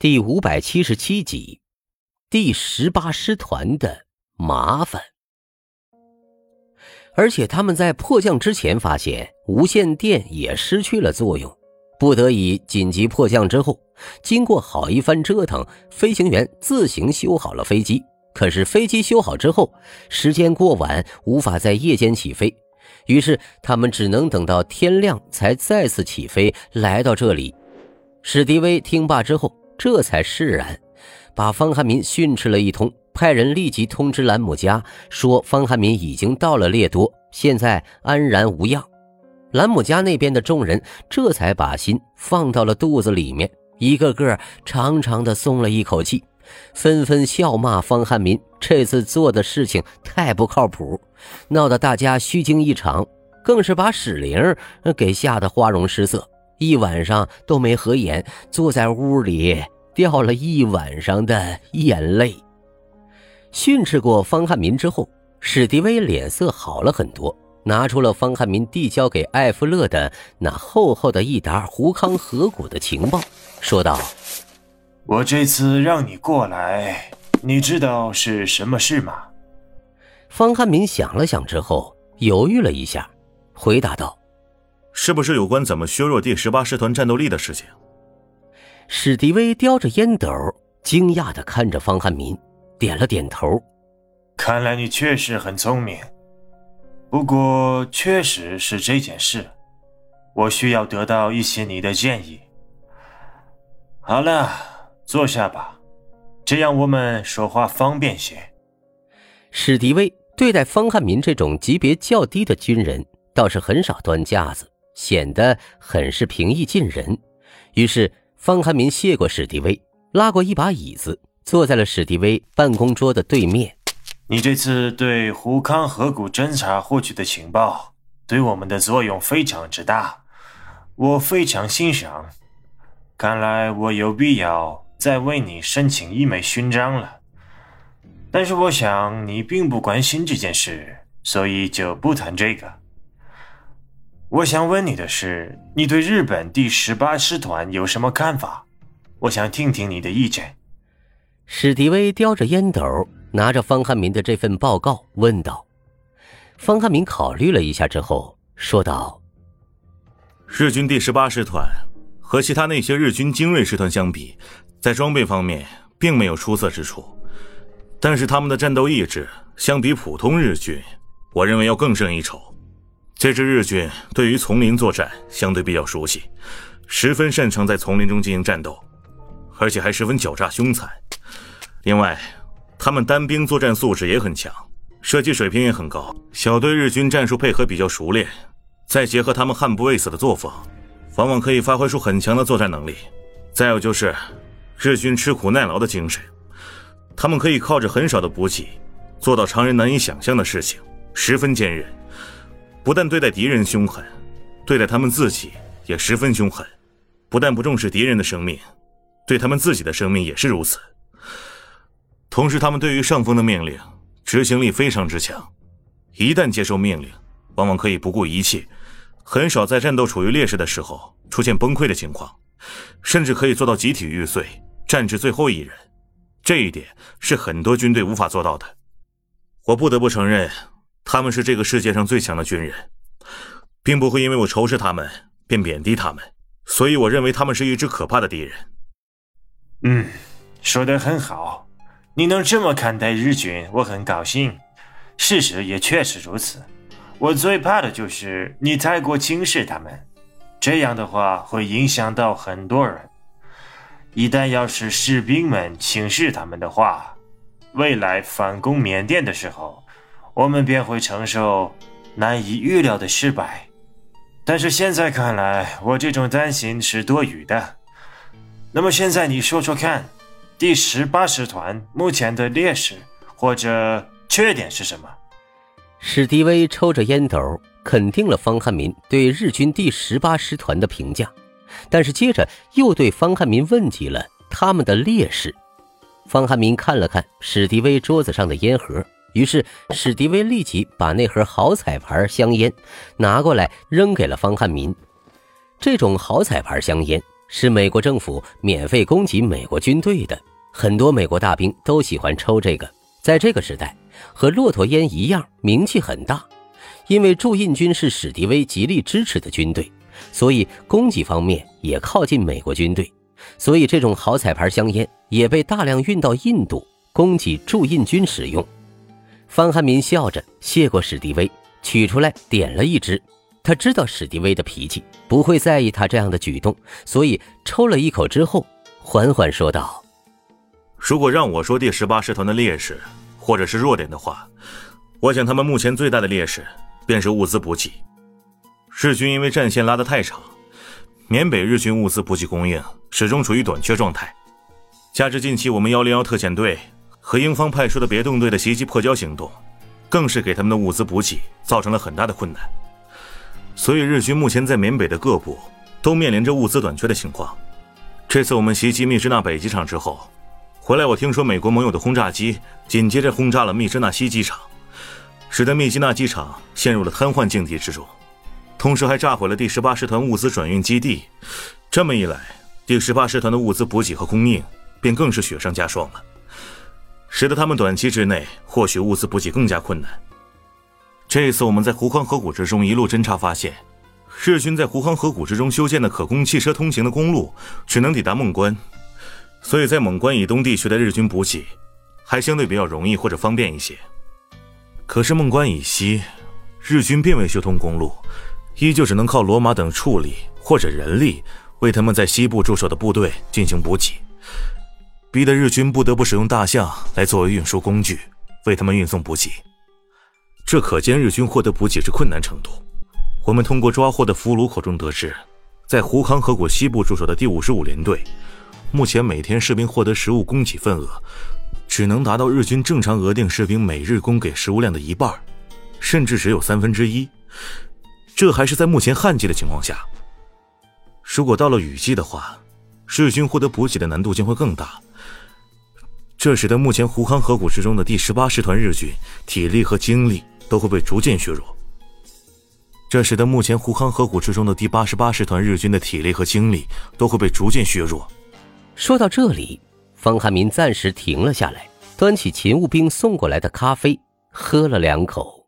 第五百七十七集，第十八师团的麻烦。而且他们在迫降之前发现无线电也失去了作用，不得已紧急迫降之后，经过好一番折腾，飞行员自行修好了飞机。可是飞机修好之后，时间过晚，无法在夜间起飞，于是他们只能等到天亮才再次起飞来到这里。史迪威听罢之后。这才释然，把方汉民训斥了一通，派人立即通知兰姆加，说方汉民已经到了列多，现在安然无恙。兰姆加那边的众人这才把心放到了肚子里面，一个个长长的松了一口气，纷纷笑骂方汉民这次做的事情太不靠谱，闹得大家虚惊一场，更是把史玲给吓得花容失色。一晚上都没合眼，坐在屋里掉了一晚上的眼泪。训斥过方汉民之后，史迪威脸色好了很多，拿出了方汉民递交给艾弗勒的那厚厚的一沓胡康河谷的情报，说道：“我这次让你过来，你知道是什么事吗？”方汉民想了想之后，犹豫了一下，回答道。是不是有关怎么削弱第十八师团战斗力的事情？史迪威叼着烟斗，惊讶的看着方汉民，点了点头。看来你确实很聪明，不过确实是这件事，我需要得到一些你的建议。好了，坐下吧，这样我们说话方便些。史迪威对待方汉民这种级别较低的军人，倒是很少端架子。显得很是平易近人，于是方汉民谢过史迪威，拉过一把椅子，坐在了史迪威办公桌的对面。你这次对胡康河谷侦察获取的情报，对我们的作用非常之大，我非常欣赏。看来我有必要再为你申请一枚勋章了。但是我想你并不关心这件事，所以就不谈这个。我想问你的是，你对日本第十八师团有什么看法？我想听听你的意见。史迪威叼着烟斗，拿着方汉民的这份报告，问道：“方汉民考虑了一下之后，说道：日军第十八师团和其他那些日军精锐师团相比，在装备方面并没有出色之处，但是他们的战斗意志相比普通日军，我认为要更胜一筹。”这支日军对于丛林作战相对比较熟悉，十分擅长在丛林中进行战斗，而且还十分狡诈凶残。另外，他们单兵作战素质也很强，射击水平也很高。小队日军战术配合比较熟练，再结合他们悍不畏死的作风，往往可以发挥出很强的作战能力。再有就是日军吃苦耐劳的精神，他们可以靠着很少的补给，做到常人难以想象的事情，十分坚韧。不但对待敌人凶狠，对待他们自己也十分凶狠。不但不重视敌人的生命，对他们自己的生命也是如此。同时，他们对于上峰的命令执行力非常之强，一旦接受命令，往往可以不顾一切，很少在战斗处于劣势的时候出现崩溃的情况，甚至可以做到集体玉碎，战至最后一人。这一点是很多军队无法做到的。我不得不承认。他们是这个世界上最强的军人，并不会因为我仇视他们便贬低他们，所以我认为他们是一支可怕的敌人。嗯，说的很好，你能这么看待日军，我很高兴。事实也确实如此。我最怕的就是你太过轻视他们，这样的话会影响到很多人。一旦要是士兵们轻视他们的话，未来反攻缅甸的时候。我们便会承受难以预料的失败，但是现在看来，我这种担心是多余的。那么现在你说说看，第十八师团目前的劣势或者缺点是什么？史迪威抽着烟斗，肯定了方汉民对日军第十八师团的评价，但是接着又对方汉民问及了他们的劣势。方汉民看了看史迪威桌子上的烟盒。于是史迪威立即把那盒好彩牌香烟拿过来，扔给了方汉民。这种好彩牌香烟是美国政府免费供给美国军队的，很多美国大兵都喜欢抽这个。在这个时代，和骆驼烟一样，名气很大。因为驻印军是史迪威极力支持的军队，所以供给方面也靠近美国军队，所以这种好彩牌香烟也被大量运到印度供给驻印军使用。方汉民笑着谢过史迪威，取出来点了一支。他知道史迪威的脾气，不会在意他这样的举动，所以抽了一口之后，缓缓说道：“如果让我说第十八师团的劣势或者是弱点的话，我想他们目前最大的劣势便是物资补给。日军因为战线拉得太长，缅北日军物资补给供应始终处于短缺状态，加之近期我们幺零幺特遣队和英方派出的别动队的袭击破交行动，更是给他们的物资补给造成了很大的困难。”所以，日军目前在缅北的各部都面临着物资短缺的情况。这次我们袭击密支那北机场之后，回来我听说美国盟友的轰炸机紧接着轰炸了密支那西机场，使得密支那机场陷入了瘫痪境地之中，同时还炸毁了第十八师团物资转运基地。这么一来，第十八师团的物资补给和供应便更是雪上加霜了，使得他们短期之内获取物资补给更加困难。这次我们在湖康河谷之中一路侦查，发现日军在湖康河谷之中修建的可供汽车通行的公路只能抵达孟关，所以在孟关以东地区的日军补给还相对比较容易或者方便一些。可是孟关以西，日军并未修通公路，依旧只能靠罗马等处理或者人力为他们在西部驻守的部队进行补给，逼得日军不得不使用大象来作为运输工具，为他们运送补给。这可见日军获得补给之困难程度。我们通过抓获的俘虏口中得知，在胡康河谷西部驻守的第五十五联队，目前每天士兵获得食物供给份额，只能达到日军正常额定士兵每日供给食物量的一半，甚至只有三分之一。这还是在目前旱季的情况下。如果到了雨季的话，日军获得补给的难度将会更大。这使得目前胡康河谷之中的第十八师团日军体力和精力都会被逐渐削弱。这使得目前胡康河谷之中的第八十八师团日军的体力和精力都会被逐渐削弱。说到这里，方汉民暂时停了下来，端起勤务兵送过来的咖啡，喝了两口。